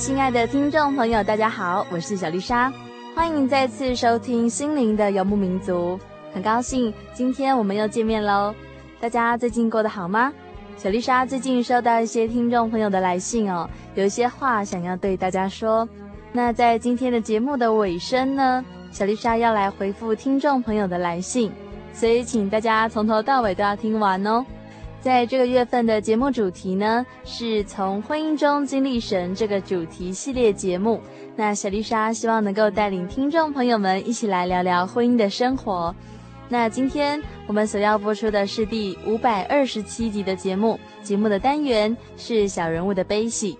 亲爱的听众朋友，大家好，我是小丽莎，欢迎再次收听《心灵的游牧民族》。很高兴今天我们又见面喽。大家最近过得好吗？小丽莎最近收到一些听众朋友的来信哦，有一些话想要对大家说。那在今天的节目的尾声呢，小丽莎要来回复听众朋友的来信，所以请大家从头到尾都要听完哦。在这个月份的节目主题呢，是从婚姻中经历神这个主题系列节目。那小丽莎希望能够带领听众朋友们一起来聊聊婚姻的生活。那今天我们所要播出的是第五百二十七集的节目，节目的单元是小人物的悲喜。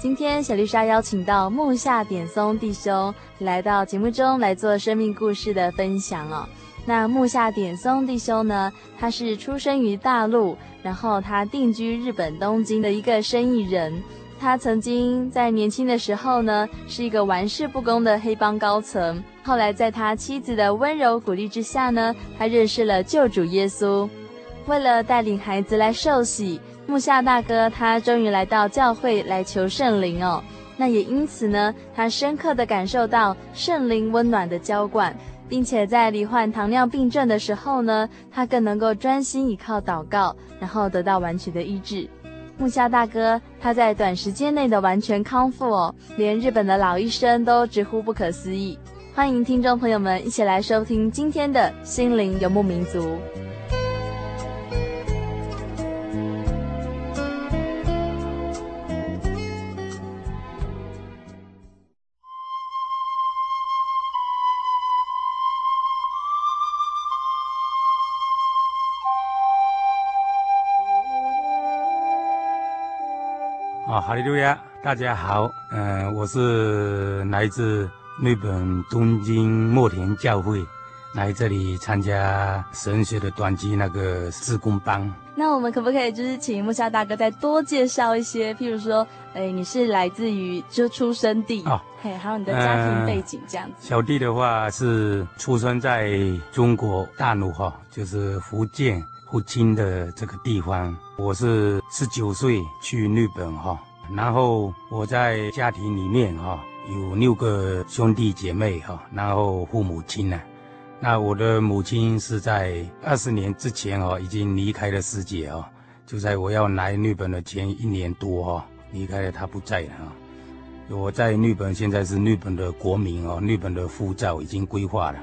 今天小丽莎邀请到木下点松弟兄来到节目中来做生命故事的分享哦。那木下点松弟兄呢，他是出生于大陆，然后他定居日本东京的一个生意人。他曾经在年轻的时候呢，是一个玩世不恭的黑帮高层。后来在他妻子的温柔鼓励之下呢，他认识了救主耶稣。为了带领孩子来受洗，木下大哥他终于来到教会来求圣灵哦。那也因此呢，他深刻地感受到圣灵温暖的浇灌。并且在罹患糖尿病症的时候呢，他更能够专心依靠祷告，然后得到完全的医治。木下大哥他在短时间内的完全康复哦，连日本的老医生都直呼不可思议。欢迎听众朋友们一起来收听今天的心灵游牧民族。利路亚，大家好，嗯、呃，我是来自日本东京墨田教会，来这里参加神学的短期那个志工班。那我们可不可以就是请木下大哥再多介绍一些，譬如说，哎，你是来自于就出生地哦，嘿，还有你的家庭背景这样子。呃、小弟的话是出生在中国大陆哈，就是福建福清的这个地方。我是十九岁去日本哈。然后我在家庭里面哈有六个兄弟姐妹哈，然后父母亲呢，那我的母亲是在二十年之前哦已经离开了世界哦，就在我要来日本的前一年多哈离开了，她不在了啊。我在日本现在是日本的国民哦，日本的护照已经规划了。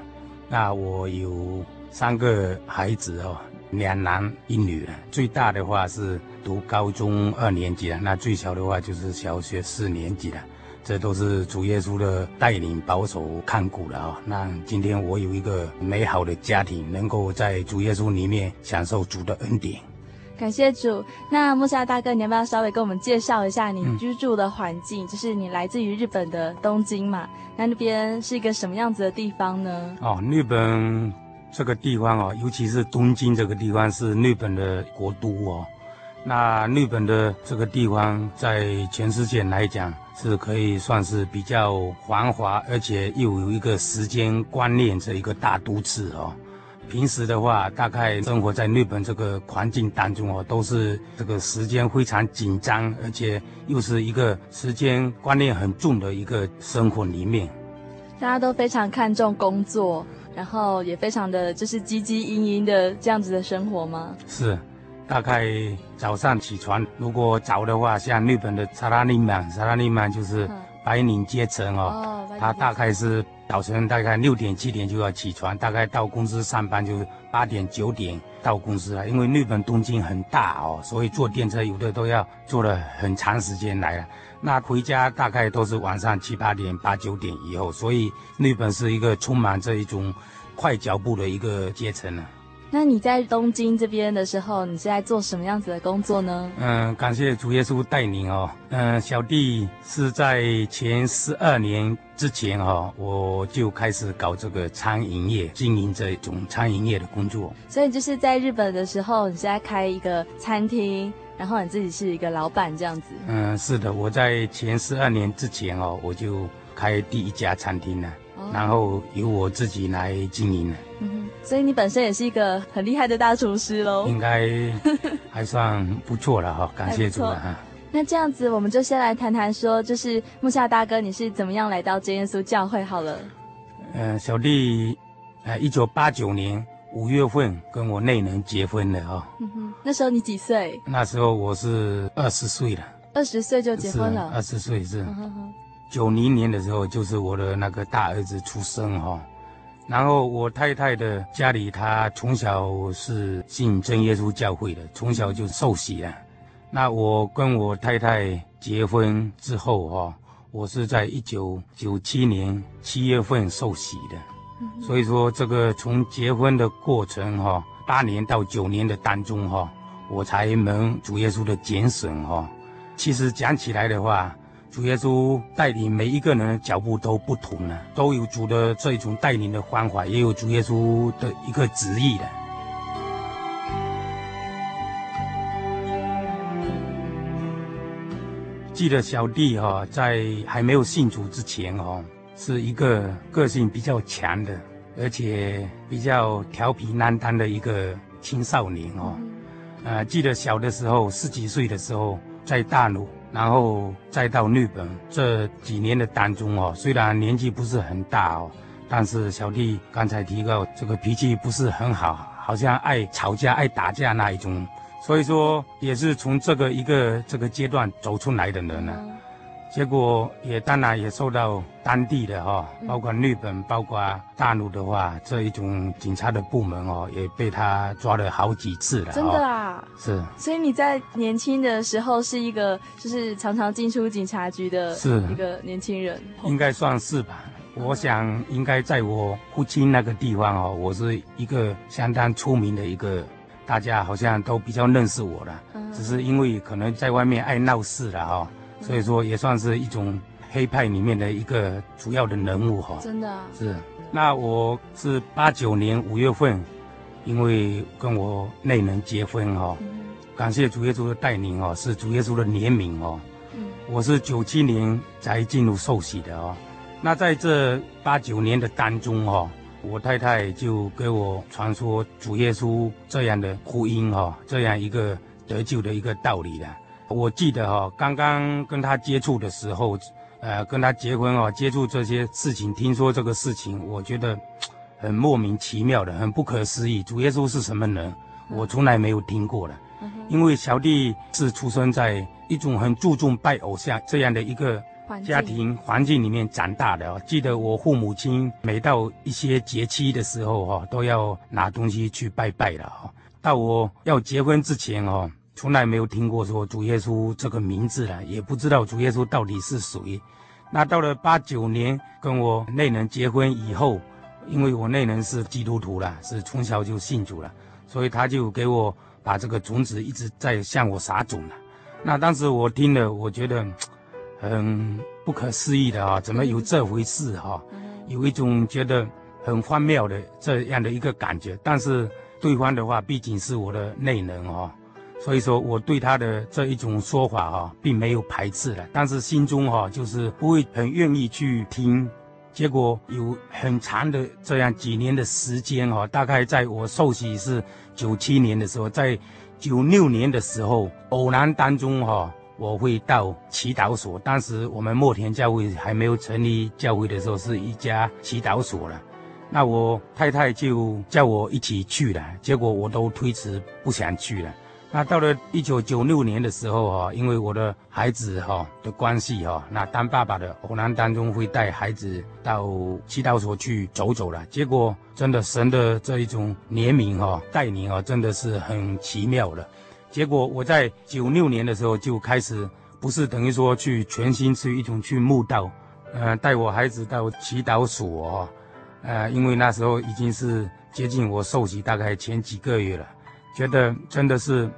那我有三个孩子哦。两男一女，最大的话是读高中二年级了，那最小的话就是小学四年级了。这都是主耶稣的带领、保守、看顾了啊。那今天我有一个美好的家庭，能够在主耶稣里面享受主的恩典。感谢主。那木下大哥，你要不要稍微跟我们介绍一下你居住的环境？嗯、就是你来自于日本的东京嘛，那那边是一个什么样子的地方呢？哦，日本。这个地方哦，尤其是东京这个地方是日本的国都哦。那日本的这个地方在全世界来讲是可以算是比较繁华，而且又有一个时间观念这一个大都市哦。平时的话，大概生活在日本这个环境当中哦，都是这个时间非常紧张，而且又是一个时间观念很重的一个生活里面。大家都非常看重工作，然后也非常的就是汲汲营营的这样子的生活吗？是，大概早上起床，如果早的话，像日本的萨拉利曼，萨拉利曼就是白领阶层哦，哦他大概是。早晨大概六点七点就要起床，大概到公司上班就是八点九点到公司了。因为日本东京很大哦，所以坐电车有的都要坐了很长时间来了。那回家大概都是晚上七八点、八九点以后，所以日本是一个充满这一种快脚步的一个阶层呢。那你在东京这边的时候，你是在做什么样子的工作呢？嗯，感谢主耶稣带领哦。嗯，小弟是在前十二年之前哈，我就开始搞这个餐饮业，经营这种餐饮业的工作。所以就是在日本的时候，你是在开一个餐厅，然后你自己是一个老板这样子。嗯，是的，我在前十二年之前哦，我就开第一家餐厅了。然后由我自己来经营了，嗯，所以你本身也是一个很厉害的大厨师喽，应该还算不错了哈，感谢主了哈。那这样子，我们就先来谈谈说，就是木下大哥，你是怎么样来到真耶稣教会好了？嗯、呃，小弟，呃，一九八九年五月份跟我内人结婚了哈。嗯哼，那时候你几岁？那时候我是二十岁了。二十岁就结婚了？二十岁是。嗯哼哼九零年的时候，就是我的那个大儿子出生哈，然后我太太的家里，她从小是信真耶稣教会的，从小就受洗了。那我跟我太太结婚之后哈，我是在一九九七年七月份受洗的，所以说这个从结婚的过程哈，八年到九年的当中哈，我才蒙主耶稣的拣选哈。其实讲起来的话。主耶稣带领每一个人的脚步都不同了，都有主的这种带领的方法，也有主耶稣的一个旨意的。记得小弟哈，在还没有信主之前哦，是一个个性比较强的，而且比较调皮难当的一个青少年哦。呃，记得小的时候，十几岁的时候，在大陆。然后再到日本这几年的当中哦，虽然年纪不是很大哦，但是小弟刚才提到这个脾气不是很好，好像爱吵架、爱打架那一种，所以说也是从这个一个这个阶段走出来的人呢。结果也当然也受到当地的哈，包括日本，包括大陆的话，这一种警察的部门哦，也被他抓了好几次了。真的啊？是。所以你在年轻的时候是一个，就是常常进出警察局的，是一个年轻人。应该算是吧。我想应该在我父亲那个地方哦，我是一个相当出名的一个，大家好像都比较认识我了。只是因为可能在外面爱闹事了哈。所以说也算是一种黑派里面的一个主要的人物哈。真的啊？是。那我是八九年五月份，因为跟我内人结婚哈，感谢主耶稣的带领哦，是主耶稣的怜悯哦。嗯。我是九七年才进入受洗的哦。那在这八九年的当中哈，我太太就给我传说主耶稣这样的福音哈，这样一个得救的一个道理的。我记得哈，刚刚跟他接触的时候，呃，跟他结婚哦，接触这些事情，听说这个事情，我觉得很莫名其妙的，很不可思议。主耶稣是什么人？我从来没有听过的。因为小弟是出生在一种很注重拜偶像这样的一个家庭环境里面长大的。记得我父母亲每到一些节期的时候哈，都要拿东西去拜拜了哈。到我要结婚之前哦。从来没有听过说主耶稣这个名字了，也不知道主耶稣到底是谁。那到了八九年跟我内人结婚以后，因为我内人是基督徒了，是从小就信主了，所以他就给我把这个种子一直在向我撒种了。那当时我听了，我觉得很不可思议的啊，怎么有这回事哈？有一种觉得很荒谬的这样的一个感觉。但是对方的话毕竟是我的内人哈。所以说我对他的这一种说法哈，并没有排斥了，但是心中哈就是不会很愿意去听。结果有很长的这样几年的时间哈，大概在我受洗是九七年的时候，在九六年的时候，偶然当中哈，我会到祈祷所。当时我们墨田教会还没有成立教会的时候，是一家祈祷所了。那我太太就叫我一起去了，结果我都推辞不想去了。那到了一九九六年的时候哈，因为我的孩子哈的关系哈，那当爸爸的偶然当中会带孩子到祈祷所去走走了。结果真的神的这一种怜悯哈带领啊，真的是很奇妙的。结果我在九六年的时候就开始，不是等于说去全心去一种去慕道，呃，带我孩子到祈祷所哈，呃，因为那时候已经是接近我受洗大概前几个月了，觉得真的是。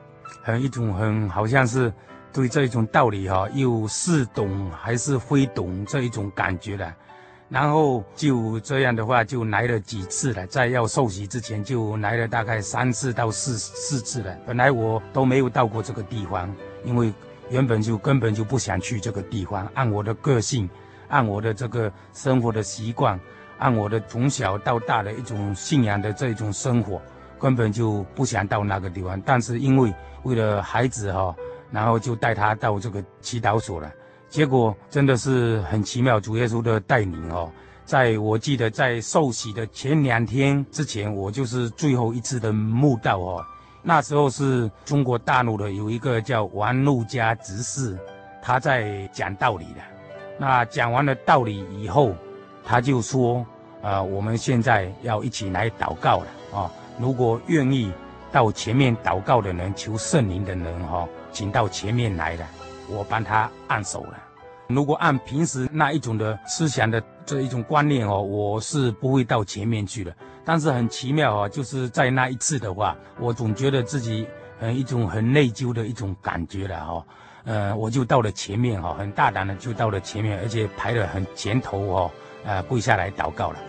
很一种很好像是对这一种道理哈，又似懂还是非懂这一种感觉的，然后就这样的话就来了几次了，在要受洗之前就来了大概三次到四四次了。本来我都没有到过这个地方，因为原本就根本就不想去这个地方。按我的个性，按我的这个生活的习惯，按我的从小到大的一种信仰的这种生活。根本就不想到那个地方，但是因为为了孩子哈，然后就带他到这个祈祷所了。结果真的是很奇妙，主耶稣的带领哦。在我记得在受洗的前两天之前，我就是最后一次的慕道哦。那时候是中国大陆的有一个叫王路家执事，他在讲道理的。那讲完了道理以后，他就说：呃，我们现在要一起来祷告了啊。如果愿意到前面祷告的人，求圣灵的人，哈，请到前面来了，我帮他按手了。如果按平时那一种的思想的这一种观念，哦，我是不会到前面去的。但是很奇妙啊，就是在那一次的话，我总觉得自己很一种很内疚的一种感觉了，哈，呃，我就到了前面，哈，很大胆的就到了前面，而且排得很前头，哦，呃，跪下来祷告了。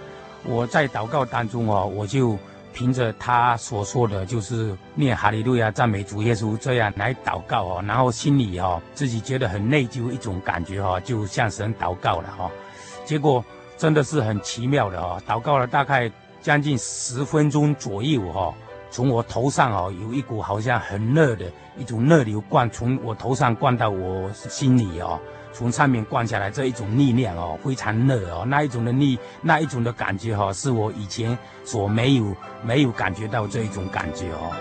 我在祷告当中，哦，我就。凭着他所说的，就是念哈利路亚赞美主耶稣这样来祷告哦，然后心里哦自己觉得很内疚一种感觉哈，就向神祷告了哈。结果真的是很奇妙的哦，祷告了大概将近十分钟左右哈，从我头上哦有一股好像很热的一种热流灌从我头上灌到我心里哦。从上面灌下来这一种力量哦，非常热哦，那一种的力，那一种的感觉哈、是我以前所没有没有感觉到这一种感觉哦。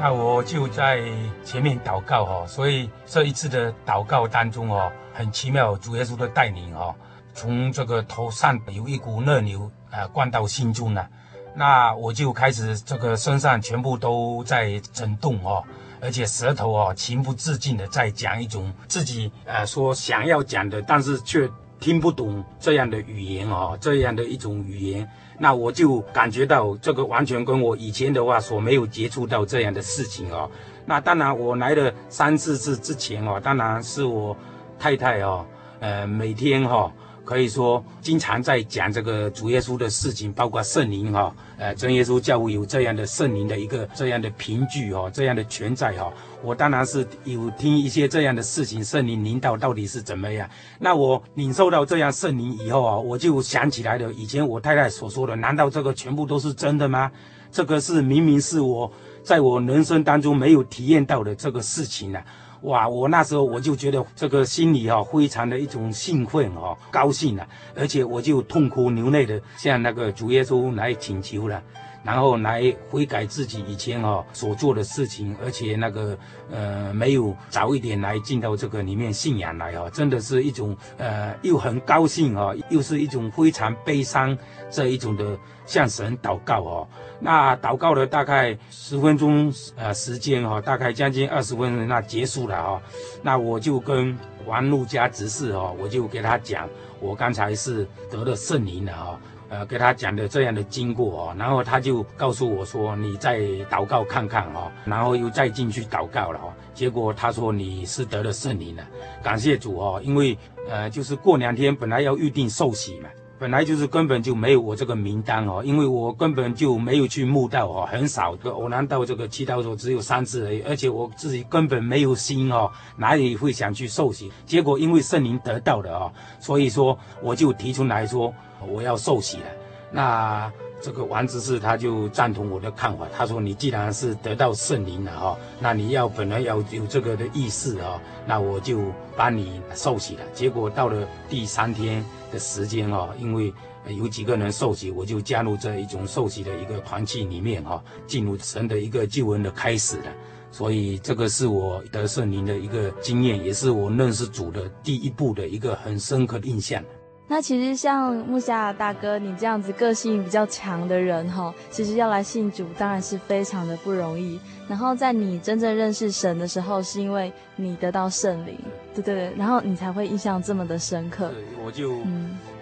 那我就在前面祷告哈、所以这一次的祷告当中哦，很奇妙，主耶稣的带领哦，从这个头上有一股热流啊，灌到心中了。那我就开始这个身上全部都在震动哦，而且舌头哦情不自禁的在讲一种自己呃说想要讲的，但是却听不懂这样的语言哦，这样的一种语言。那我就感觉到这个完全跟我以前的话所没有接触到这样的事情哦。那当然我来了三四次之前哦，当然是我太太哦，呃每天哈、哦。可以说，经常在讲这个主耶稣的事情，包括圣灵哈，呃，真耶稣教会有这样的圣灵的一个这样的凭据哈，这样的存在哈。我当然是有听一些这样的事情，圣灵领导到底是怎么样。那我领受到这样圣灵以后啊，我就想起来了，以前我太太所说的，难道这个全部都是真的吗？这个是明明是我在我人生当中没有体验到的这个事情呢、哇！我那时候我就觉得这个心里哈、哦，非常的一种兴奋哈、哦，高兴了，而且我就痛哭流泪的向那个主耶稣来请求了，然后来悔改自己以前、哦、所做的事情，而且那个呃没有早一点来进到这个里面信仰来、哦，真的是一种呃又很高兴、哦，又是一种非常悲伤这一种的向神祷告哦。那祷告了大概十分钟，呃，时间哈，大概将近二十分钟，那结束了哈。那我就跟王路家执事哈，我就给他讲，我刚才是得了圣灵了哈，呃，给他讲的这样的经过哦。然后他就告诉我说，你再祷告看看哈，然后又再进去祷告了哈。结果他说你是得了圣灵了，感谢主哦，因为呃，就是过两天本来要预定寿喜嘛。本来就是根本就没有我这个名单哦，因为我根本就没有去墓道哦，很少的偶然到这个祈祷所只有三次而已，而且我自己根本没有心哦，哪里会想去受洗？结果因为圣灵得到的哦，所以说我就提出来说我要受洗了。那这个王执事他就赞同我的看法，他说你既然是得到圣灵了哈，那你要本来要有这个的意识啊，那我就把你受洗了。结果到了第三天。的时间哈，因为有几个人受洗，我就加入这一种受洗的一个团契里面哈，进入神的一个救恩的开始了。所以这个是我得圣灵的一个经验，也是我认识主的第一步的一个很深刻的印象。那其实像木夏大哥你这样子个性比较强的人哈，其实要来信主当然是非常的不容易。然后在你真正认识神的时候，是因为你得到圣灵，对对对，然后你才会印象这么的深刻。对，我就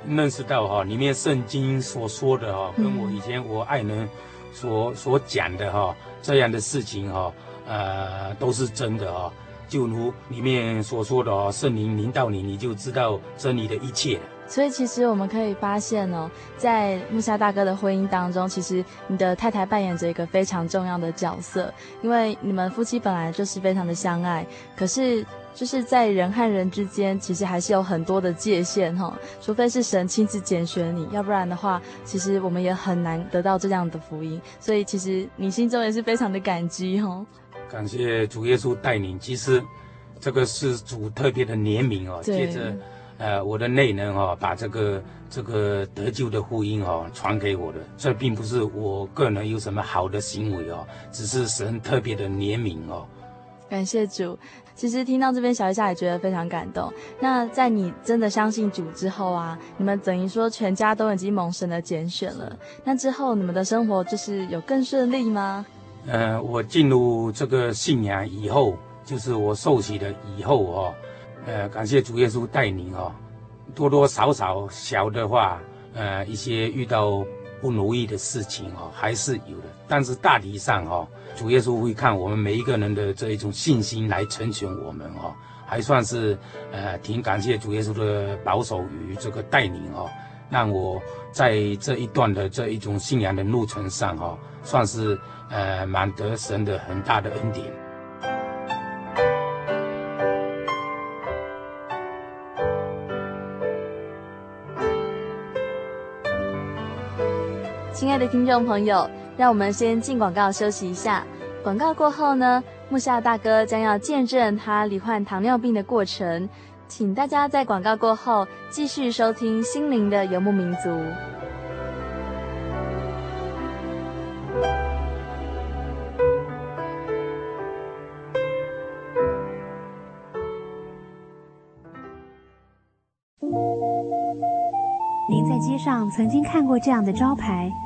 认识到哈，里面圣经所说的哈，跟我以前我爱人所所讲的哈，这样的事情哈，呃，都是真的哈。就如里面所说的哦，圣灵临到你，你就知道真理的一切。所以其实我们可以发现哦，在木下大哥的婚姻当中，其实你的太太扮演着一个非常重要的角色，因为你们夫妻本来就是非常的相爱，可是就是在人和人之间，其实还是有很多的界限哈。除非是神亲自拣选你，要不然的话，其实我们也很难得到这样的福音。所以其实你心中也是非常的感激哈。感谢主耶稣带领，其实这个是主特别的怜悯哦。接着，呃，我的内人哦，把这个这个得救的福音哦传给我的，这并不是我个人有什么好的行为哦，只是神特别的怜悯哦。感谢主。其实听到这边，小一下也觉得非常感动。那在你真的相信主之后啊，你们等于说全家都已经蒙神的拣选了。那之后你们的生活就是有更顺利吗？呃，我进入这个信仰以后，就是我受洗了以后哦，呃，感谢主耶稣带领哦，多多少少小的话，呃，一些遇到不如意的事情哦，还是有的。但是大体上哦，主耶稣会看我们每一个人的这一种信心来成全我们哦，还算是呃挺感谢主耶稣的保守与这个带领哦，让我在这一段的这一种信仰的路程上哦，算是。呃，满得神的很大的恩典。亲爱的听众朋友，让我们先进广告休息一下。广告过后呢，木夏大哥将要见证他罹患糖尿病的过程，请大家在广告过后继续收听《心灵的游牧民族》。您在街上曾经看过这样的招牌“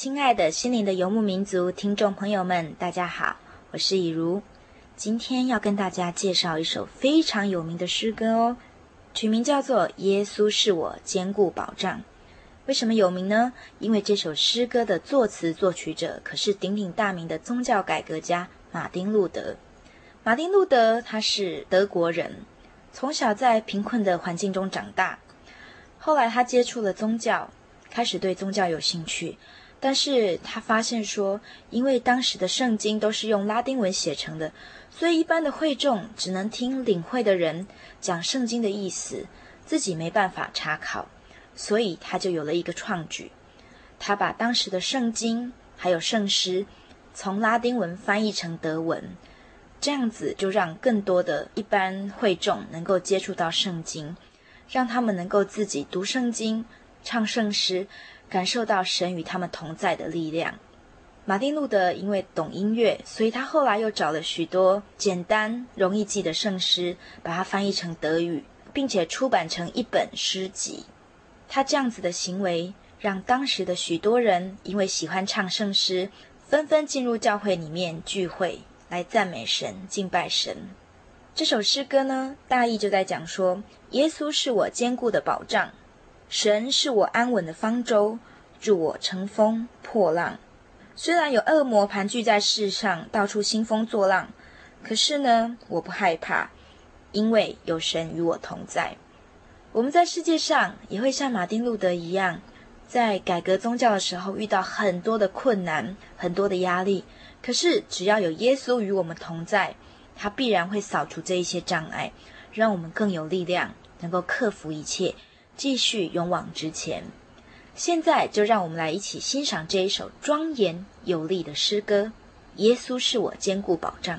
亲爱的心灵的游牧民族听众朋友们，大家好，我是以如。今天要跟大家介绍一首非常有名的诗歌哦，曲名叫做《耶稣是我坚固保障》。为什么有名呢？因为这首诗歌的作词作曲者可是鼎鼎大名的宗教改革家马丁·路德。马丁·路德他是德国人，从小在贫困的环境中长大，后来他接触了宗教。开始对宗教有兴趣，但是他发现说，因为当时的圣经都是用拉丁文写成的，所以一般的会众只能听领会的人讲圣经的意思，自己没办法查考，所以他就有了一个创举，他把当时的圣经还有圣诗从拉丁文翻译成德文，这样子就让更多的一般会众能够接触到圣经，让他们能够自己读圣经。唱圣诗，感受到神与他们同在的力量。马丁·路德因为懂音乐，所以他后来又找了许多简单容易记的圣诗，把它翻译成德语，并且出版成一本诗集。他这样子的行为，让当时的许多人因为喜欢唱圣诗，纷纷进入教会里面聚会，来赞美神、敬拜神。这首诗歌呢，大意就在讲说，耶稣是我坚固的保障。神是我安稳的方舟，助我乘风破浪。虽然有恶魔盘踞在世上，到处兴风作浪，可是呢，我不害怕，因为有神与我同在。我们在世界上也会像马丁路德一样，在改革宗教的时候遇到很多的困难，很多的压力。可是只要有耶稣与我们同在，他必然会扫除这一些障碍，让我们更有力量，能够克服一切。继续勇往直前。现在就让我们来一起欣赏这一首庄严有力的诗歌《耶稣是我坚固保障》。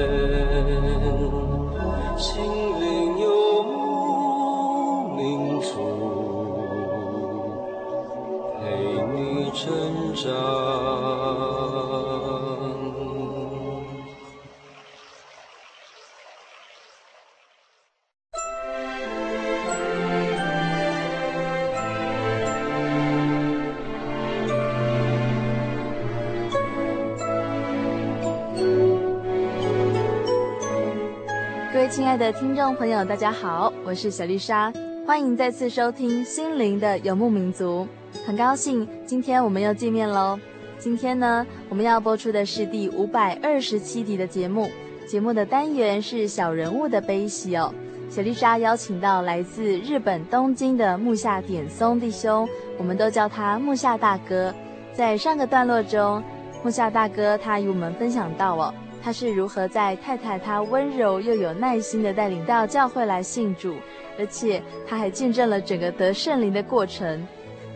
的听众朋友，大家好，我是小丽莎，欢迎再次收听《心灵的游牧民族》。很高兴今天我们又见面喽。今天呢，我们要播出的是第五百二十七集的节目。节目的单元是小人物的悲喜哦。小丽莎邀请到来自日本东京的木下典松弟兄，我们都叫他木下大哥。在上个段落中，木下大哥他与我们分享到哦。他是如何在太太他温柔又有耐心的带领到教会来信主，而且他还见证了整个得圣灵的过程。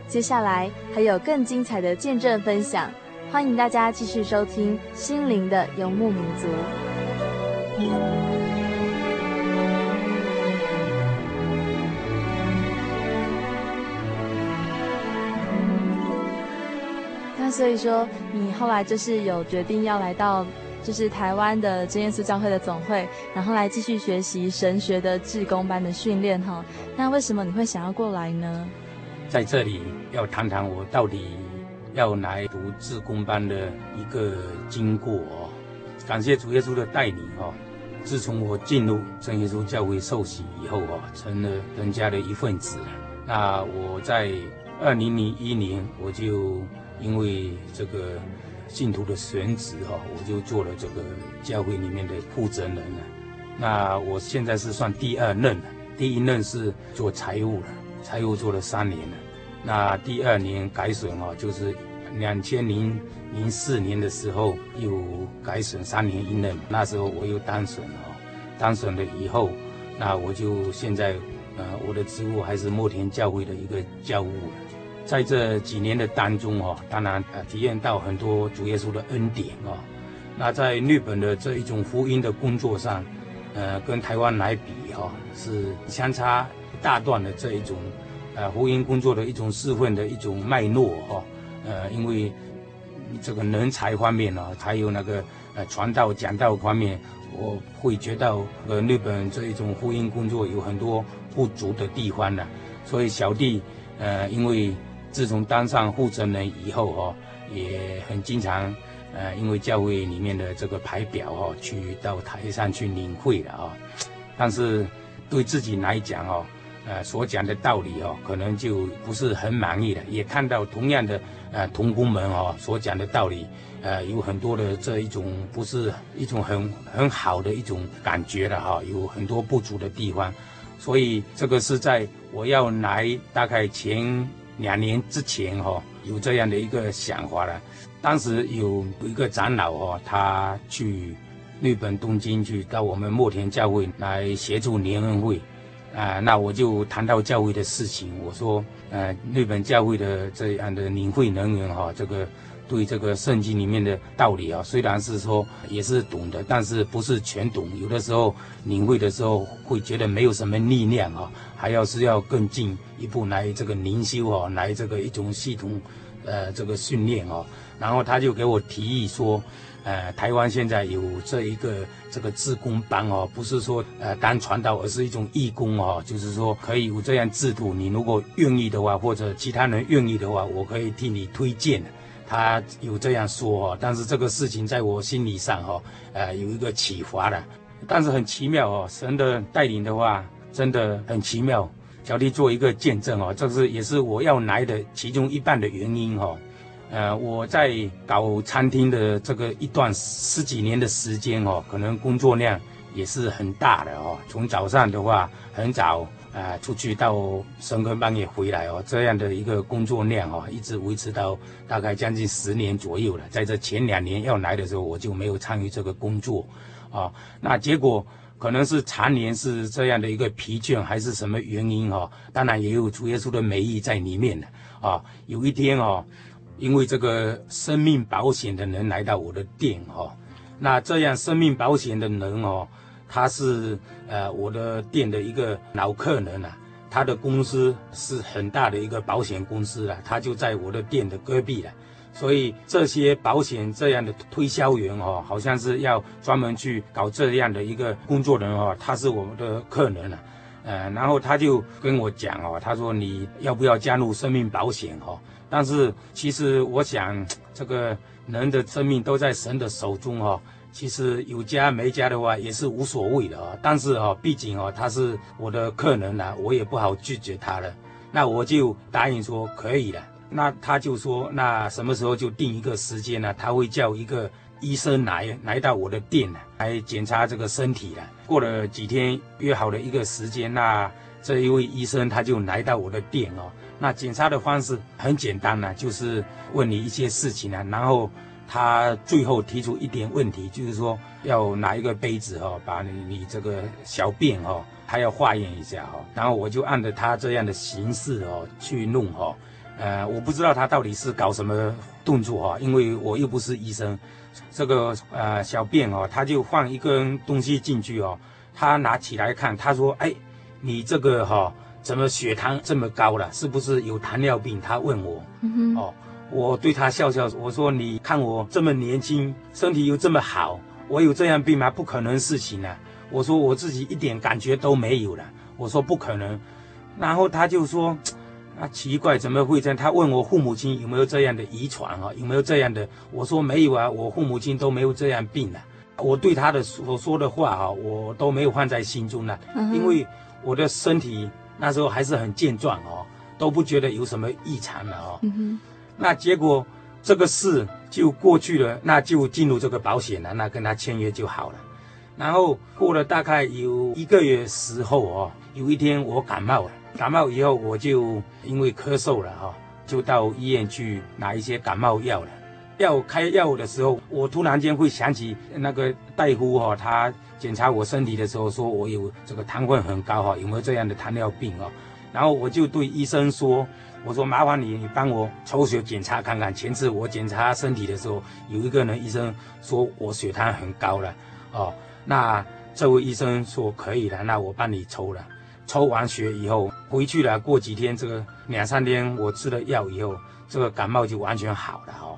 接下来还有更精彩的见证分享，欢迎大家继续收听《心灵的游牧民族》。那所以说，你后来就是有决定要来到。就是台湾的真耶稣教会的总会，然后来继续学习神学的志工班的训练哈。那为什么你会想要过来呢？在这里要谈谈我到底要来读志工班的一个经过哦。感谢主耶稣的带领哦。自从我进入真耶稣教会受洗以后哦，成了人家的一份子。那我在二零零一年我就因为这个。信徒的选址哈，我就做了这个教会里面的负责人了。那我现在是算第二任了，第一任是做财务了，财务做了三年了。那第二年改选哈，就是两千零零四年的时候又改选三年一任，那时候我又当选了，当选了以后，那我就现在呃我的职务还是墨田教会的一个教务了。在这几年的当中，哦，当然呃体验到很多主耶稣的恩典哦。那在日本的这一种福音的工作上，呃，跟台湾来比哈，是相差一大段的这一种，呃，福音工作的一种侍奉的一种脉络哈。呃，因为这个人才方面呢，还有那个呃传道讲道方面，我会觉得呃日本这一种福音工作有很多不足的地方的，所以小弟呃因为。自从当上负责人以后，哈，也很经常，呃，因为教会里面的这个排表，哈，去到台上去领会了，啊，但是对自己来讲，哦，呃，所讲的道理，哦，可能就不是很满意了。也看到同样的，呃，同工们，哈，所讲的道理，呃，有很多的这一种不是一种很很好的一种感觉了，哈，有很多不足的地方。所以这个是在我要来大概前。两年之前，哈，有这样的一个想法了。当时有一个长老，哈，他去日本东京去到我们墨田教会来协助联恩会，啊，那我就谈到教会的事情。我说，呃，日本教会的这样的领会人员，哈，这个。对这个圣经里面的道理啊，虽然是说也是懂的，但是不是全懂。有的时候领会的时候会觉得没有什么力量啊，还要是要更进一步来这个灵修啊，来这个一种系统，呃，这个训练啊。然后他就给我提议说，呃，台湾现在有这一个这个志工班哦，不是说呃当传道，而是一种义工哦，就是说可以有这样制度。你如果愿意的话，或者其他人愿意的话，我可以替你推荐。他有这样说哦，但是这个事情在我心理上哈，呃，有一个启发的。但是很奇妙哦，神的带领的话，真的很奇妙。小弟做一个见证哦，这是也是我要来的其中一半的原因哈。呃，我在搞餐厅的这个一段十几年的时间哦，可能工作量也是很大的哦。从早上的话很早。啊、出去到深坑半夜回来哦，这样的一个工作量哦，一直维持到大概将近十年左右了。在这前两年要来的时候，我就没有参与这个工作，啊、那结果可能是常年是这样的一个疲倦，还是什么原因哦？当然也有主耶稣的美意在里面的啊。有一天哦，因为这个生命保险的人来到我的店哦，那这样生命保险的人哦，他是呃我的店的一个老客人啊，他的公司是很大的一个保险公司了，他就在我的店的隔壁了。所以这些保险这样的推销员哦，好像是要专门去搞这样的一个工作人哦，他是我们的客人了，呃，然后他就跟我讲哦，他说你要不要加入生命保险哦？但是其实我想，这个人的生命都在神的手中哦，其实有加没加的话也是无所谓的哦。但是哦，毕竟哦他是我的客人了，我也不好拒绝他了，那我就答应说可以了。那他就说，那什么时候就定一个时间呢？他会叫一个医生来来到我的店来检查这个身体了。过了几天，约好了一个时间，那这一位医生他就来到我的店哦。那检查的方式很简单呢，就是问你一些事情呢，然后他最后提出一点问题，就是说要拿一个杯子哦，把你你这个小便哦，他要化验一下哦。然后我就按照他这样的形式哦去弄哦。呃，我不知道他到底是搞什么动作哈，因为我又不是医生。这个呃小便哦，他就放一根东西进去哦，他拿起来看，他说：“哎，你这个哈、哦，怎么血糖这么高了？是不是有糖尿病？”他问我。嗯。哦，我对他笑笑，我说：“你看我这么年轻，身体又这么好，我有这样病吗？不可能事情啊！”我说：“我自己一点感觉都没有了。”我说：“不可能。”然后他就说。啊，奇怪，怎么会这样？他问我父母亲有没有这样的遗传啊？有没有这样的？我说没有啊，我父母亲都没有这样病的、啊。我对他的所说的话啊，我都没有放在心中呢、啊，因为我的身体那时候还是很健壮哦，都不觉得有什么异常了哦。那结果这个事就过去了，那就进入这个保险了，那跟他签约就好了。然后过了大概有一个月时候哦，有一天我感冒了。感冒以后，我就因为咳嗽了哈，就到医院去拿一些感冒药了。要开药的时候，我突然间会想起那个大夫哈，他检查我身体的时候说我有这个糖分很高哈，有没有这样的糖尿病啊？然后我就对医生说：“我说麻烦你，你帮我抽血检查看看。前次我检查身体的时候，有一个人医生说我血糖很高了哦。那这位医生说可以了，那我帮你抽了。”抽完血以后回去了，过几天这个两三天我吃了药以后，这个感冒就完全好了哈。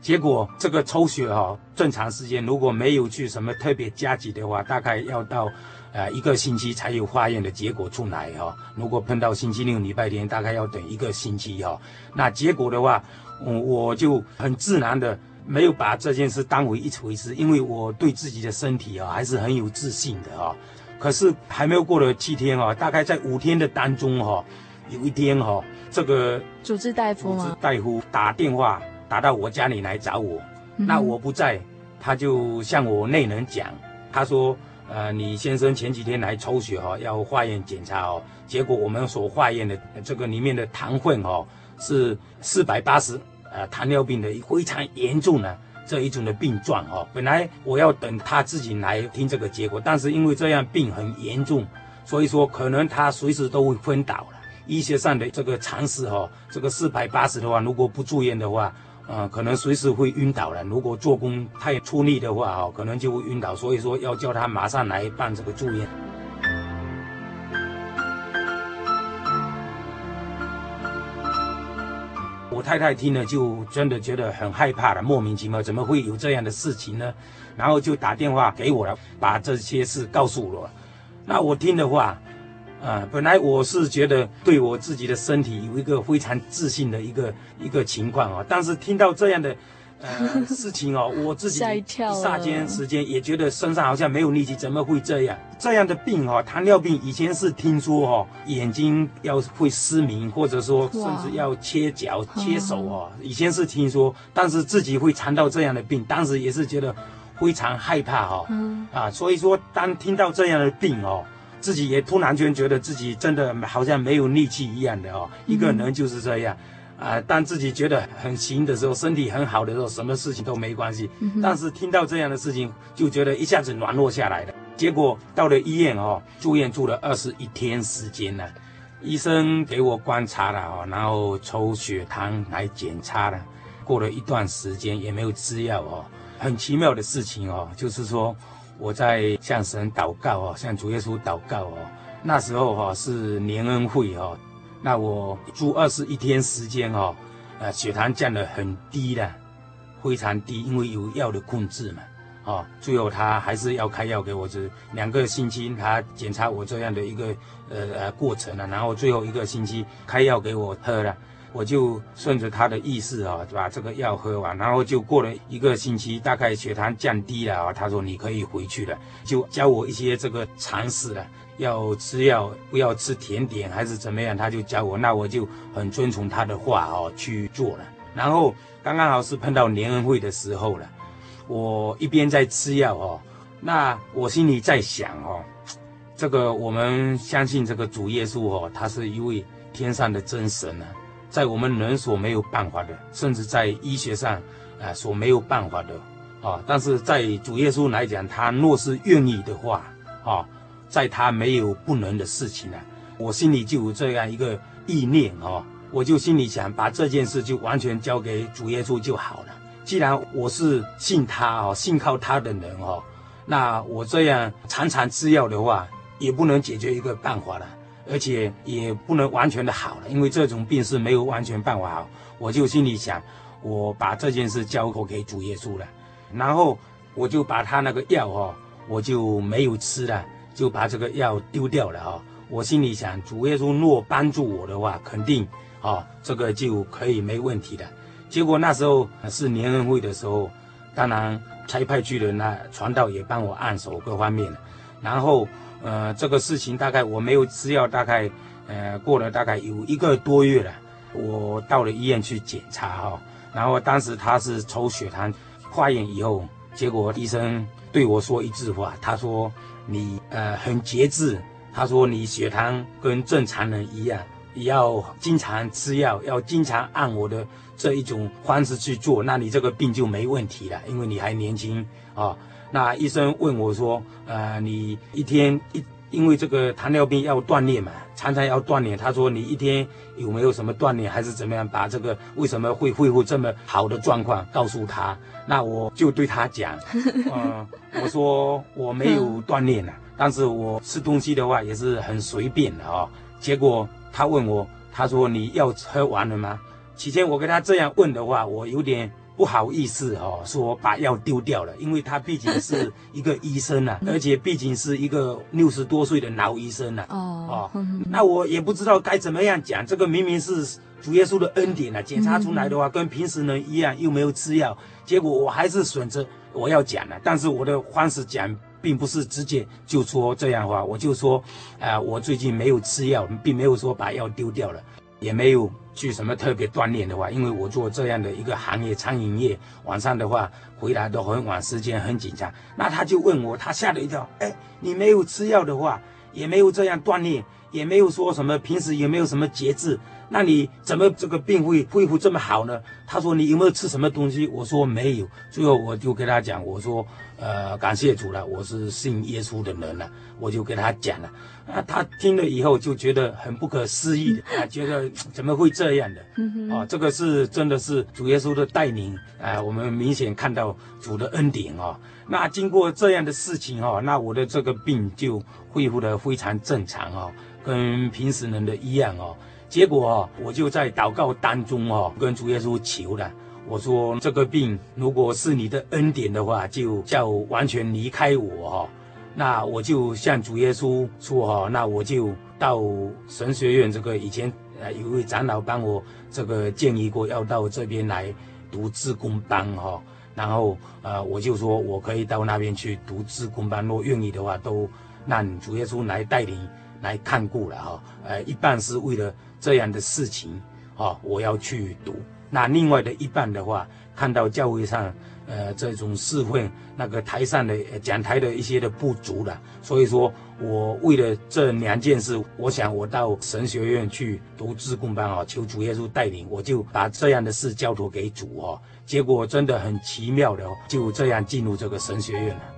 结果这个抽血哈，正常时间如果没有去什么特别加急的话，大概要到呃一个星期才有化验的结果出来哈。如果碰到星期六、礼拜天，大概要等一个星期哈。那结果的话，嗯，我就很自然的没有把这件事当为一回事，因为我对自己的身体啊还是很有自信的哈。可是还没有过了七天哦，大概在五天的当中哈，有一天哈，这个主治大夫吗？主治大夫打电话打到我家里来找我，嗯、那我不在，他就向我内人讲，他说，呃，你先生前几天来抽血哈，要化验检查哦，结果我们所化验的这个里面的糖分哦是四百八十，呃，糖尿病的非常严重的。这一种的病状哈，本来我要等他自己来听这个结果，但是因为这样病很严重，所以说可能他随时都会昏倒了。医学上的这个常识哈，这个四百八十的话，如果不住院的话，嗯，可能随时会晕倒了。如果做工太出力的话哦，可能就会晕倒。所以说要叫他马上来办这个住院。我太太听了就真的觉得很害怕了，莫名其妙，怎么会有这样的事情呢？然后就打电话给我了，把这些事告诉我。那我听的话，啊、呃，本来我是觉得对我自己的身体有一个非常自信的一个一个情况啊，但是听到这样的。呃，事情哦，我自己一霎间时间也觉得身上好像没有力气，怎么会这样？这样的病哈、哦，糖尿病以前是听说哈、哦，眼睛要会失明，或者说甚至要切脚、切手哦。以前是听说，但是自己会尝到这样的病，当时也是觉得非常害怕哈、哦。啊，所以说当听到这样的病哦，自己也突然间觉得自己真的好像没有力气一样的哦。一个人就是这样。啊，当自己觉得很行的时候，身体很好的时候，什么事情都没关系。嗯、但是听到这样的事情，就觉得一下子软弱下来了。结果到了医院哦，住院住了二十一天时间呢。医生给我观察了哦，然后抽血糖来检查了。过了一段时间也没有吃药哦。很奇妙的事情哦，就是说我在向神祷告哦，向主耶稣祷告哦。那时候哈是年恩会哦，那我住二十一天时间哦，呃，血糖降得很低了，非常低，因为有药的控制嘛。哦，最后他还是要开药给我，就是两个星期他检查我这样的一个呃呃过程了，然后最后一个星期开药给我喝了，我就顺着他的意思啊，把这个药喝完，然后就过了一个星期，大概血糖降低了啊，他说你可以回去了，就教我一些这个常识了，要吃药不要吃甜点还是怎么样，他就教我，那我就很遵从他的话哦去做了，然后刚刚好是碰到年恩会的时候了。我一边在吃药哦，那我心里在想哦，这个我们相信这个主耶稣哦，他是一位天上的真神呢，在我们人所没有办法的，甚至在医学上啊所没有办法的啊，但是在主耶稣来讲，他若是愿意的话啊，在他没有不能的事情呢，我心里就有这样一个意念哦，我就心里想把这件事就完全交给主耶稣就好了。既然我是信他哦，信靠他的人哦，那我这样常常吃药的话，也不能解决一个办法了，而且也不能完全的好了，因为这种病是没有完全办法好。我就心里想，我把这件事交托给主耶稣了，然后我就把他那个药哦，我就没有吃了，就把这个药丢掉了哈。我心里想，主耶稣若帮助我的话，肯定哦，这个就可以没问题的。结果那时候是年会的时候，当然差派去的那传道也帮我按手各方面，然后呃这个事情大概我没有吃药，大概呃过了大概有一个多月了，我到了医院去检查哈，然后当时他是抽血糖化验以后，结果医生对我说一句话，他说你呃很节制，他说你血糖跟正常人一样。也要经常吃药，要经常按我的这一种方式去做，那你这个病就没问题了，因为你还年轻啊、那医生问我说，呃，你一天一因为这个糖尿病要锻炼嘛，常常要锻炼。他说你一天有没有什么锻炼，还是怎么样？把这个为什么会恢复这么好的状况告诉他。那我就对他讲，嗯、呃，我说我没有锻炼了，但是我吃东西的话也是很随便的啊、哦。结果。他问我，他说你药喝完了吗？起先我跟他这样问的话，我有点不好意思哦，说把药丢掉了，因为他毕竟是一个医生啊，而且毕竟是一个六十多岁的老医生啊。哦哦，那我也不知道该怎么样讲，这个明明是主耶稣的恩典啊，检查出来的话跟平时人一样，又没有吃药，结果我还是选择我要讲了，但是我的方式讲。并不是直接就说这样的话，我就说，啊、呃，我最近没有吃药，并没有说把药丢掉了，也没有去什么特别锻炼的话，因为我做这样的一个行业，餐饮业，晚上的话回来都很晚，时间很紧张。那他就问我，他吓了一跳，哎，你没有吃药的话，也没有这样锻炼，也没有说什么，平时也没有什么节制。那你怎么这个病会恢复这么好呢？他说你有没有吃什么东西？我说没有。最后我就跟他讲，我说，呃，感谢主了，我是信耶稣的人了。我就跟他讲了，啊，他听了以后就觉得很不可思议的啊，觉得怎么会这样的？啊，这个是真的是主耶稣的带领啊，我们明显看到主的恩典啊。那经过这样的事情哦，那我的这个病就恢复的非常正常哦，跟平时人的一样哦。结果哦，我就在祷告当中哦，跟主耶稣求了。我说这个病如果是你的恩典的话，就叫完全离开我哈。那我就向主耶稣说哈，那我就到神学院这个以前呃有位长老帮我这个建议过，要到这边来读自工班哈。然后呃我就说我可以到那边去读自工班，若愿意的话，都让主耶稣来带领来看顾了哈。呃，一半是为了。这样的事情，哦，我要去读。那另外的一半的话，看到教会上，呃，这种侍奉那个台上的讲台的一些的不足了，所以说我为了这两件事，我想我到神学院去读志工班啊，求主耶稣带领，我就把这样的事交托给主哦。结果真的很奇妙的，就这样进入这个神学院了。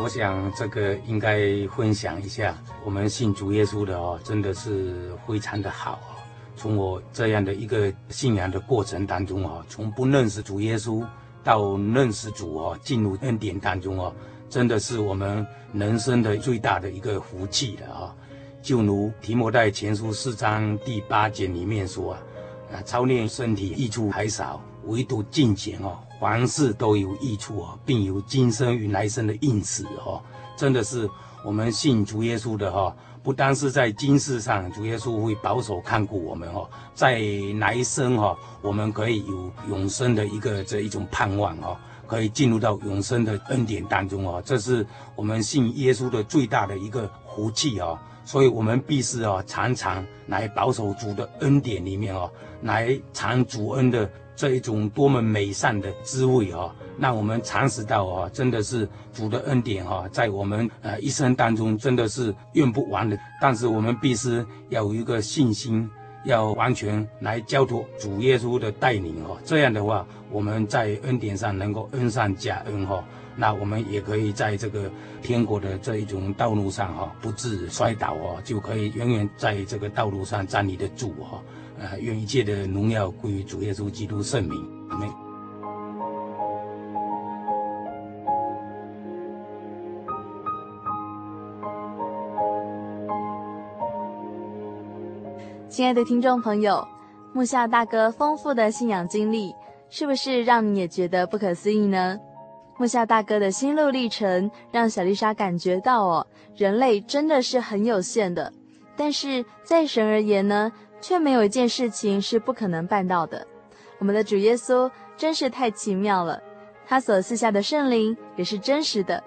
我想这个应该分享一下，我们信主耶稣的哦，真的是非常的好哦。从我这样的一个信仰的过程当中哦，从不认识主耶稣到认识主哦，进入恩典当中哦，真的是我们人生的最大的一个福气了啊。就如提摩太前书四章第八节里面说啊，啊，操练身体益处还少，唯独敬虔哦。凡事都有益处哦，并有今生与来生的应许哦，真的是我们信主耶稣的哈，不单是在今世上，主耶稣会保守看顾我们哦，在来生哈，我们可以有永生的一个这一种盼望哦，可以进入到永生的恩典当中哦，这是我们信耶稣的最大的一个福气哦，所以我们必须哦，常常来保守主的恩典里面哦，来尝主恩的。这一种多么美善的滋味哈，让我们尝试到哈，真的是主的恩典哈，在我们呃一生当中真的是用不完的。但是我们必须要有一个信心，要完全来交托主耶稣的带领哈。这样的话，我们在恩典上能够恩上加恩哈，那我们也可以在这个天国的这一种道路上哈，不致摔倒哦，就可以永远在这个道路上站立得住哈。呃，愿一切的荣耀归于主耶稣基督圣名，阿门。亲爱的听众朋友，木夏大哥丰富的信仰经历，是不是让你也觉得不可思议呢？木夏大哥的心路历程，让小丽莎感觉到哦，人类真的是很有限的，但是在神而言呢，却没有一件事情是不可能办到的。我们的主耶稣真是太奇妙了，他所赐下的圣灵也是真实的。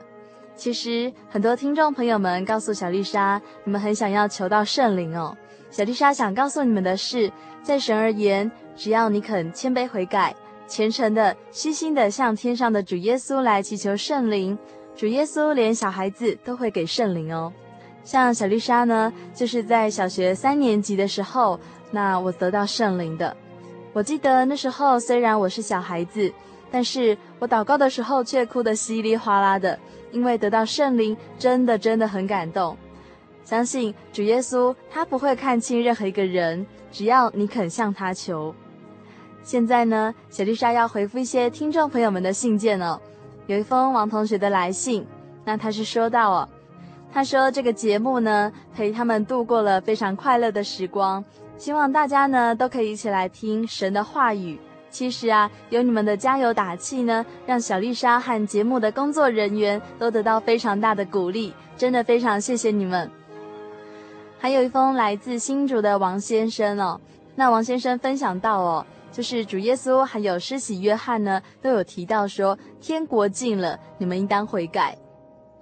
其实很多听众朋友们告诉小丽莎，你们很想要求到圣灵哦。小丽莎想告诉你们的是，在神而言，只要你肯谦卑悔改，虔诚的、虚心的向天上的主耶稣来祈求圣灵，主耶稣连小孩子都会给圣灵哦。像小丽莎呢，就是在小学三年级的时候，那我得到圣灵的。我记得那时候虽然我是小孩子，但是我祷告的时候却哭得稀里哗啦的，因为得到圣灵真的真的很感动。相信主耶稣他不会看轻任何一个人，只要你肯向他求。现在呢，小丽莎要回复一些听众朋友们的信件哦。有一封王同学的来信，那他是说到哦。他说：“这个节目呢，陪他们度过了非常快乐的时光。希望大家呢，都可以一起来听神的话语。其实啊，有你们的加油打气呢，让小丽莎和节目的工作人员都得到非常大的鼓励。真的非常谢谢你们。”还有一封来自新竹的王先生哦，那王先生分享到哦，就是主耶稣还有施洗约翰呢，都有提到说，天国近了，你们应当悔改。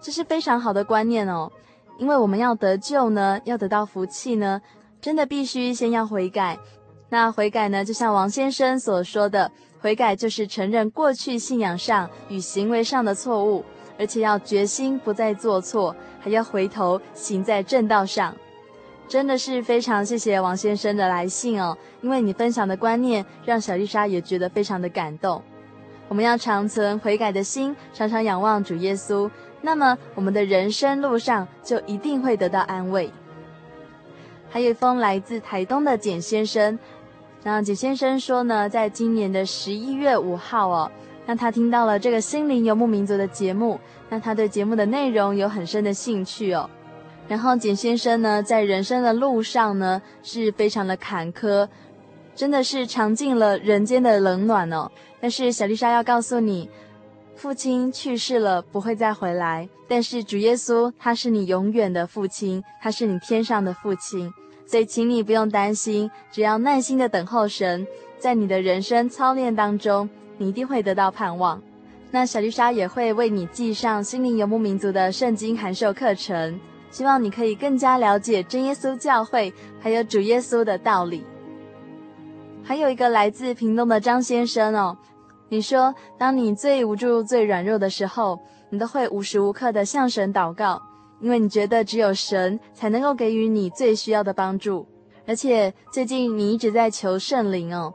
这是非常好的观念哦，因为我们要得救呢，要得到福气呢，真的必须先要悔改。那悔改呢，就像王先生所说的，悔改就是承认过去信仰上与行为上的错误，而且要决心不再做错，还要回头行在正道上。真的是非常谢谢王先生的来信哦，因为你分享的观念，让小丽莎也觉得非常的感动。我们要常存悔改的心，常常仰望主耶稣。那么，我们的人生路上就一定会得到安慰。还有一封来自台东的简先生，那简先生说呢，在今年的十一月五号哦，那他听到了这个《心灵游牧民族》的节目，那他对节目的内容有很深的兴趣哦。然后简先生呢，在人生的路上呢，是非常的坎坷，真的是尝尽了人间的冷暖哦。但是小丽莎要告诉你。父亲去世了，不会再回来。但是主耶稣，他是你永远的父亲，他是你天上的父亲。所以，请你不用担心，只要耐心的等候神，在你的人生操练当中，你一定会得到盼望。那小丽莎也会为你记上心灵游牧民族的圣经函授课程，希望你可以更加了解真耶稣教会，还有主耶稣的道理。还有一个来自屏东的张先生哦。你说，当你最无助、最软弱的时候，你都会无时无刻的向神祷告，因为你觉得只有神才能够给予你最需要的帮助。而且最近你一直在求圣灵哦，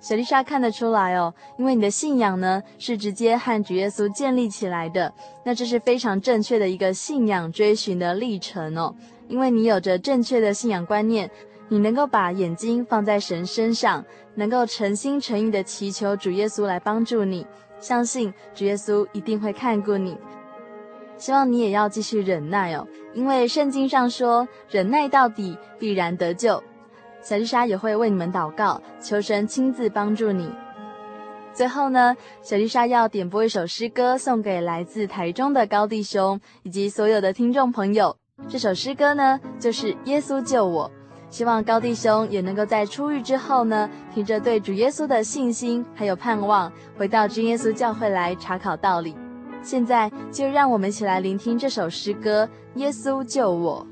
小丽莎看得出来哦，因为你的信仰呢是直接和主耶稣建立起来的，那这是非常正确的一个信仰追寻的历程哦。因为你有着正确的信仰观念，你能够把眼睛放在神身上，能够诚心诚意的祈求主耶稣来帮助你，相信主耶稣一定会看顾你。希望你也要继续忍耐哦，因为圣经上说，忍耐到底必然得救。小丽莎也会为你们祷告，求神亲自帮助你。最后呢，小丽莎要点播一首诗歌，送给来自台中的高弟兄以及所有的听众朋友。这首诗歌呢，就是《耶稣救我》。希望高弟兄也能够在出狱之后呢，凭着对主耶稣的信心还有盼望，回到真耶稣教会来查考道理。现在就让我们一起来聆听这首诗歌《耶稣救我》。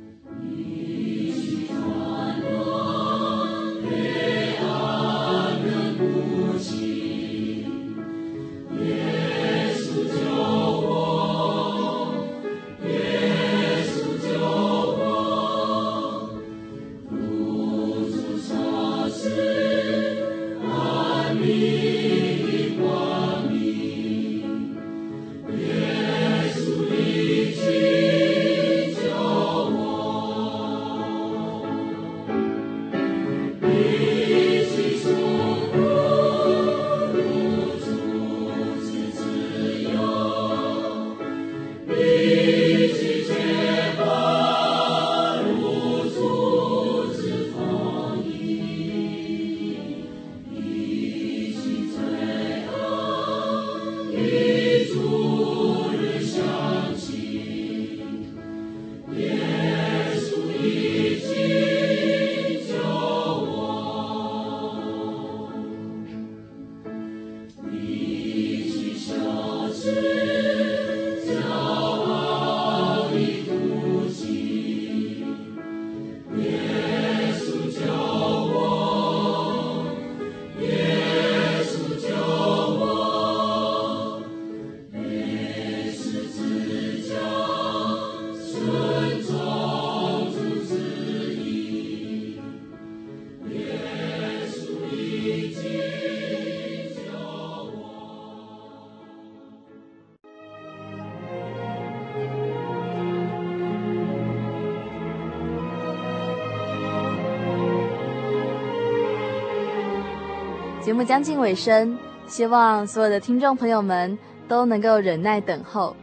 节目将近尾声，希望所有的听众朋友们都能够忍耐等候。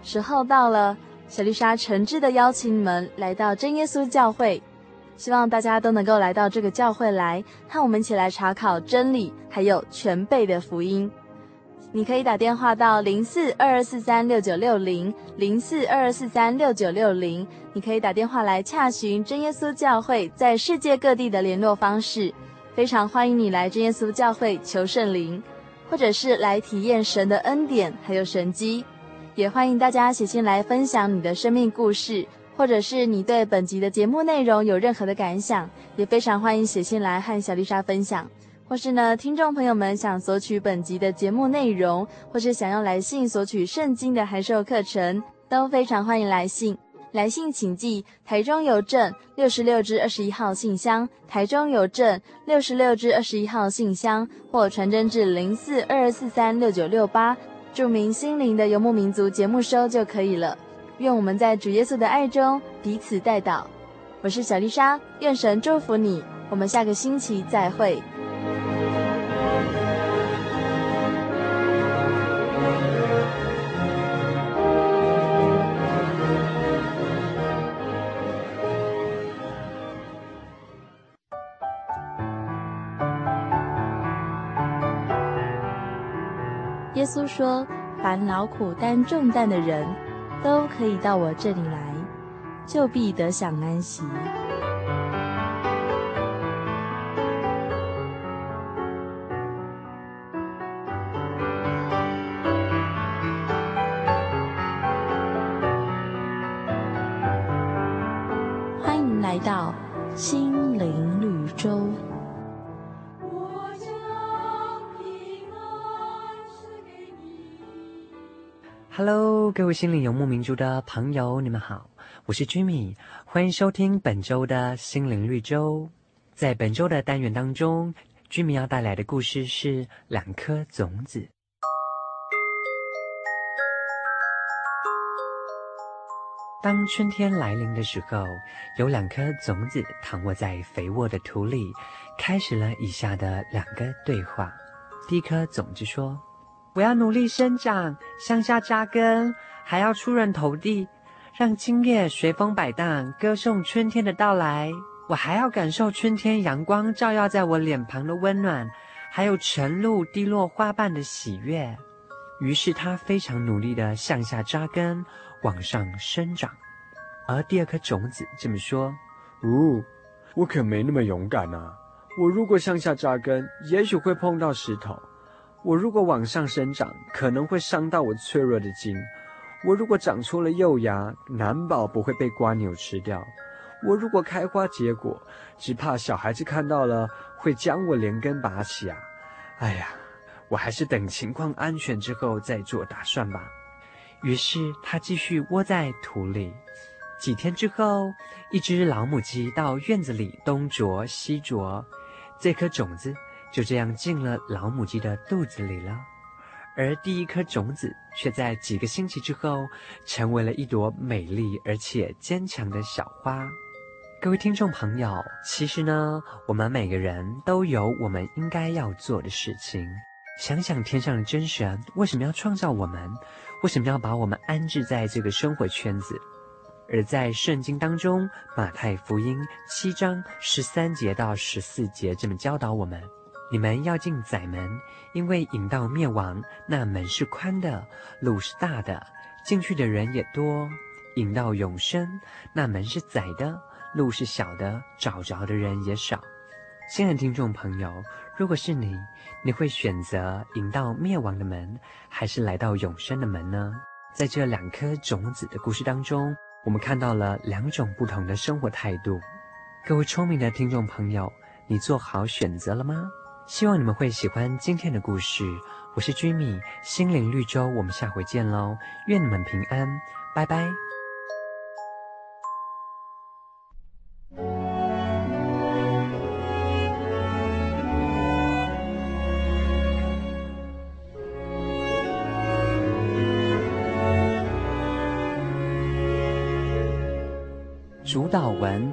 时候到了，小丽莎诚挚的邀请你们来到真耶稣教会，希望大家都能够来到这个教会来，和我们一起来查考真理，还有全备的福音。你可以打电话到零四二二四三六九六零零四二二四三六九六零，你可以打电话来洽询真耶稣教会在世界各地的联络方式。非常欢迎你来真耶稣教会求圣灵，或者是来体验神的恩典还有神迹。也欢迎大家写信来分享你的生命故事，或者是你对本集的节目内容有任何的感想，也非常欢迎写信来和小丽莎分享。或是呢，听众朋友们想索取本集的节目内容，或是想要来信索取圣经的函授课程，都非常欢迎来信。来信请寄台中邮政六十六至二十一号信箱，台中邮政六十六至二十一号信箱，或传真至零四二二四三六九六八，注明“心灵的游牧民族”节目收就可以了。愿我们在主耶稣的爱中彼此代祷。我是小丽莎，愿神祝福你。我们下个星期再会。稣说：“凡劳苦担重担的人，都可以到我这里来，就必得享安息。”欢迎来到新 Hello，各位心灵游牧民族的朋友，你们好，我是 Jimmy，欢迎收听本周的心灵绿洲。在本周的单元当中居民要带来的故事是两颗种子。当春天来临的时候，有两颗种子躺卧在肥沃的土里，开始了以下的两个对话。第一颗种子说：“我要努力生长，向下扎根，还要出人头地，让茎叶随风摆荡，歌颂春天的到来。我还要感受春天阳光照耀在我脸庞的温暖，还有晨露滴落花瓣的喜悦。”于是他非常努力地向下扎根。往上生长，而第二颗种子这么说：“呜，我可没那么勇敢啊！我如果向下扎根，也许会碰到石头；我如果往上生长，可能会伤到我脆弱的茎；我如果长出了幼芽，难保不会被瓜牛吃掉；我如果开花结果，只怕小孩子看到了会将我连根拔起啊！哎呀，我还是等情况安全之后再做打算吧。”于是他继续窝在土里。几天之后，一只老母鸡到院子里东啄西啄，这颗种子就这样进了老母鸡的肚子里了。而第一颗种子却在几个星期之后，成为了一朵美丽而且坚强的小花。各位听众朋友，其实呢，我们每个人都有我们应该要做的事情。想想天上的真神为什么要创造我们？为什么要把我们安置在这个生活圈子？而在圣经当中，马太福音七章十三节到十四节这么教导我们：你们要进窄门，因为引到灭亡，那门是宽的，路是大的，进去的人也多；引到永生，那门是窄的，路是小的，找着的人也少。亲爱的听众朋友，如果是你，你会选择引到灭亡的门，还是来到永生的门呢？在这两颗种子的故事当中，我们看到了两种不同的生活态度。各位聪明的听众朋友，你做好选择了吗？希望你们会喜欢今天的故事。我是 Jimmy，心灵绿洲，我们下回见喽！愿你们平安，拜拜。主导文，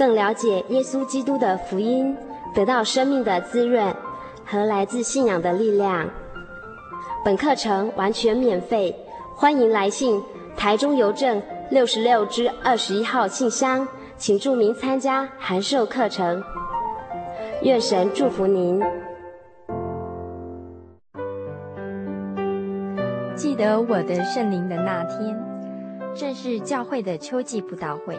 更了解耶稣基督的福音，得到生命的滋润和来自信仰的力量。本课程完全免费，欢迎来信台中邮政六十六支二十一号信箱，请注明参加函授课程。愿神祝福您。记得我的圣灵的那天。正是教会的秋季布道会，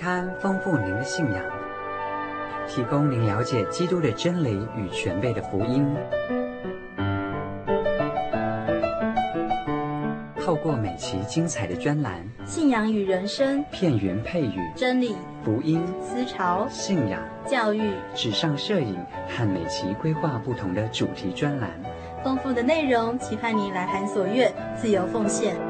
刊丰富您的信仰。提供您了解基督的真理与全备的福音。透过每期精彩的专栏，信仰与人生，片源配语，真理，福音，思潮，信仰，教育，纸上摄影和每期规划不同的主题专栏，丰富的内容，期盼您来函所阅，自由奉献。